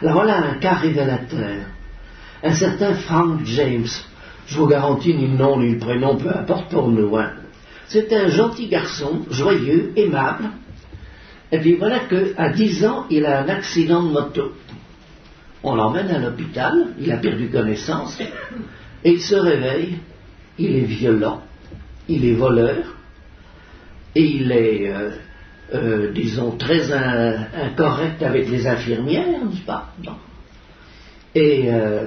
Alors voilà un cas révélateur. Un certain Frank James, je vous garantis ni le nom ni le prénom, peu importe pour nous. Hein. C'est un gentil garçon, joyeux, aimable. Et puis voilà qu'à 10 ans, il a un accident de moto. On l'emmène à l'hôpital, il a perdu connaissance, et il se réveille, il est violent, il est voleur, et il est, euh, euh, disons, très incorrect avec les infirmières, n'est-ce pas? Et euh,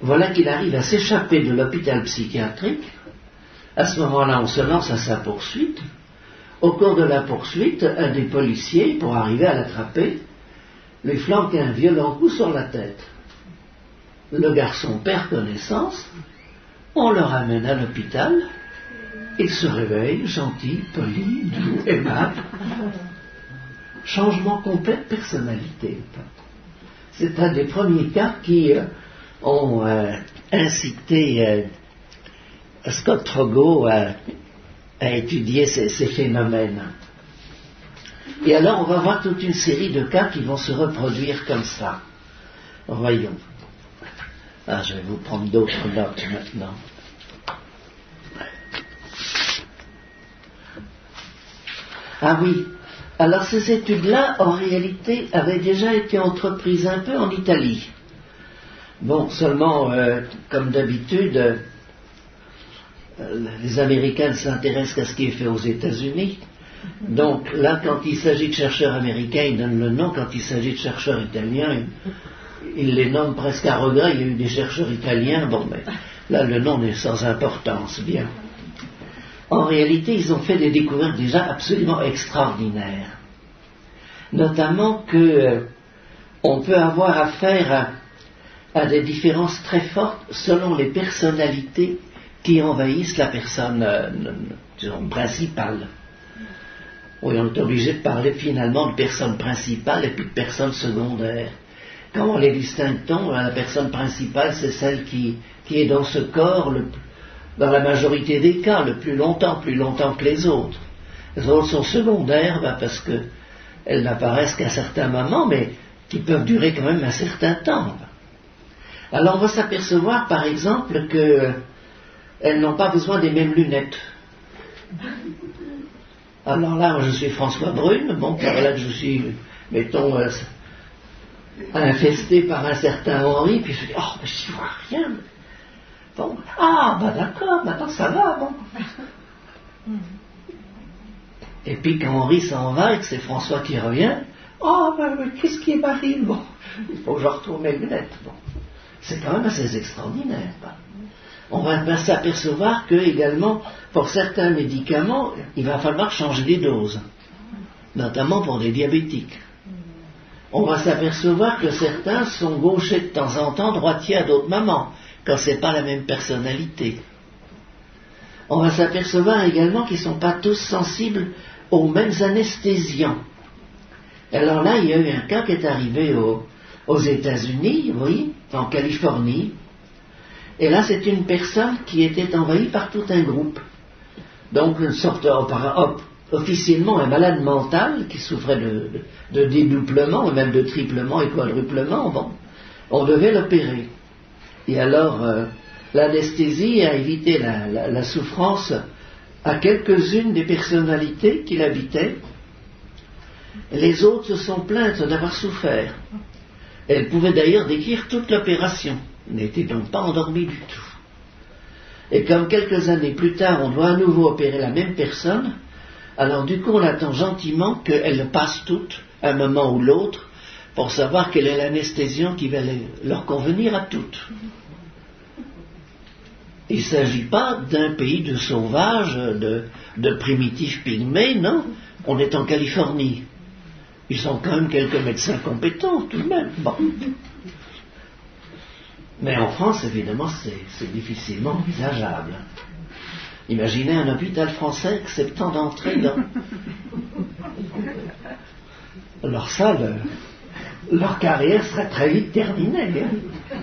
voilà qu'il arrive à s'échapper de l'hôpital psychiatrique. À ce moment-là, on se lance à sa poursuite. Au cours de la poursuite, un des policiers, pour arriver à l'attraper, lui flanque un violent coup sur la tête. Le garçon perd connaissance, on le ramène à l'hôpital, il se réveille, gentil, poli, doux, aimable. Changement complet de personnalité. C'est un des premiers cas qui euh, ont euh, incité euh, Scott Trogo à, étudier ces, phénomènes. Et alors, on va voir toute une série de cas qui vont se reproduire comme ça. Voyons. Ah, je vais vous prendre d'autres notes maintenant. Ah oui. Alors ces études-là, en réalité, avaient déjà été entreprises un peu en Italie. Bon, seulement, euh, comme d'habitude, euh, les Américains ne s'intéressent qu'à ce qui est fait aux États-Unis. Donc là, quand il s'agit de chercheurs américains, ils donnent le nom. Quand il s'agit de chercheurs italiens, ils, les nomment presque à regret. Il y a eu des chercheurs italiens. Bon, mais là, le nom est sans importance. Bien. En réalité, ils ont fait des découvertes déjà absolument extraordinaires. Notamment que euh, on peut avoir affaire à des différences très fortes selon les personnalités qui envahissent la personne euh, principale. Oui, on est obligé de parler finalement de personne principale et puis de personne secondaire. Comment les distingue-t-on? La personne principale, c'est celle qui, qui, est dans ce corps, dans la majorité des cas, le plus longtemps, plus longtemps que les autres. Les autres sont secondaires ben, parce qu'elles n'apparaissent qu'à certains moments, mais qui peuvent durer quand même un certain temps. Alors on va s'apercevoir par exemple qu'elles n'ont pas besoin des mêmes lunettes. Alors là, je suis François Brune, bon, par là je suis, mettons, euh, infesté par un certain Henri, puis je dis, oh, mais je vois rien. Bon, ah, bah d'accord, maintenant ça va, bon. Et puis quand Henri s'en va et que c'est François qui revient, oh, bah, qu'est-ce qui Marie? Bon, il faut que je retourne mes lunettes. Bon. C'est quand même assez extraordinaire. On va s'apercevoir que également, pour certains médicaments, il va falloir changer les doses, notamment pour des diabétiques. On va s'apercevoir que certains sont gauchers de temps en temps, droitiers à d'autres moments, quand ce n'est pas la même personnalité. On va s'apercevoir également qu'ils ne sont pas tous sensibles aux mêmes anesthésiants. Alors là, il y a eu un cas qui est arrivé au, aux États-Unis, oui, en Californie. Et là, c'est une personne qui était envahie par tout un groupe. Donc, une sorte, officiellement, un malade mental qui souffrait de, de, dédoublement, même de triplement et quadruplement. Bon, on devait l'opérer. Et alors, euh, l'anesthésie a évité la, souffrance à quelques-unes des personnalités qui l'habitaient. Les autres se sont plaintes d'avoir souffert. Elle pouvait d'ailleurs décrire toute l'opération, n'était donc pas endormie du tout. Et comme quelques années plus tard, on doit à nouveau opérer la même personne, alors du coup on attend gentiment qu'elle passe toutes, un moment ou l'autre, pour savoir quelle est l'anesthésion qui va leur convenir à toutes. Il ne s'agit pas d'un pays de sauvages, de, primitifs pygmées, non. On est en Californie. Ils sont quand même quelques médecins compétents, tout de même. Mais en France, évidemment, c'est difficilement envisageable. Imaginez un hôpital français acceptant d'entrer dans. Alors ça, leur carrière serait très vite terminée. Hein.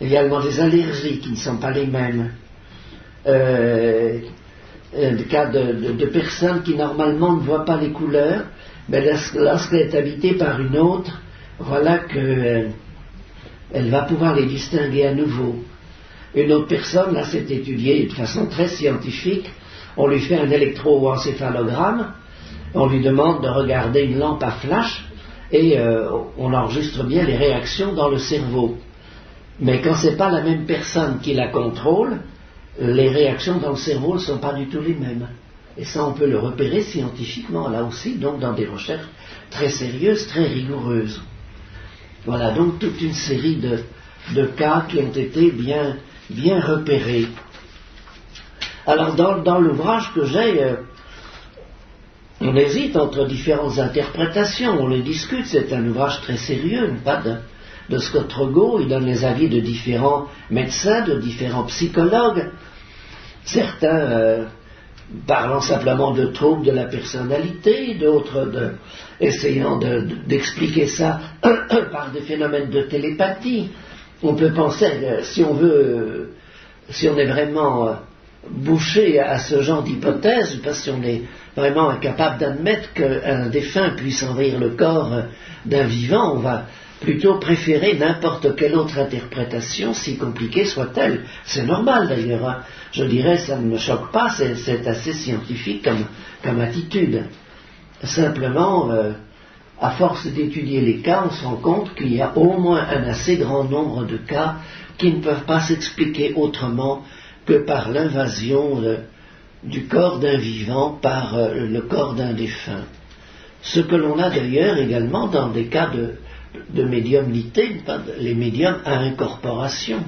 Il y a également des allergies qui ne sont pas les mêmes. Euh, le cas de, personnes qui normalement ne voient pas les couleurs, Mais lorsqu'elle est habitée par une autre, voilà qu'elle elle va pouvoir les distinguer à nouveau. Une autre personne, là, c'est étudié de façon très scientifique. On lui fait un électroencéphalogramme, on lui demande de regarder une lampe à flash et euh, on enregistre bien les réactions dans le cerveau. Mais quand ce n'est pas la même personne qui la contrôle, les réactions dans le cerveau ne sont pas du tout les mêmes. Et ça, on peut le repérer scientifiquement, là aussi, donc dans des recherches très sérieuses, très rigoureuses. Voilà donc toute une série de, cas qui ont été bien, bien repérés. Alors dans, l'ouvrage que j'ai, euh, on hésite entre différentes interprétations, on les discute, c'est un ouvrage très sérieux, pas de, de Scott Rogo, il donne les avis de différents médecins, de différents psychologues, certains euh, parlant simplement de troubles de la personnalité, d'autres essayant d'expliquer ça par des phénomènes de télépathie. On peut penser, euh, si on veut, euh, si on est vraiment bouché à ce genre d'hypothèse, parce qu'on est vraiment incapable d'admettre qu'un défunt puisse envahir le corps d'un vivant, on va plutôt préférer n'importe quelle autre interprétation, si compliquée soit-elle. C'est normal d'ailleurs. Hein. Je dirais, ça ne me choque pas, c'est assez scientifique comme, attitude. Simplement, euh, à force d'étudier les cas, on se rend compte qu'il y a au moins un assez grand nombre de cas qui ne peuvent pas s'expliquer autrement que par l'invasion du corps d'un vivant par euh, le corps d'un défunt. Ce que l'on a d'ailleurs également dans des cas de, de médiumnité, les médiums à incorporation.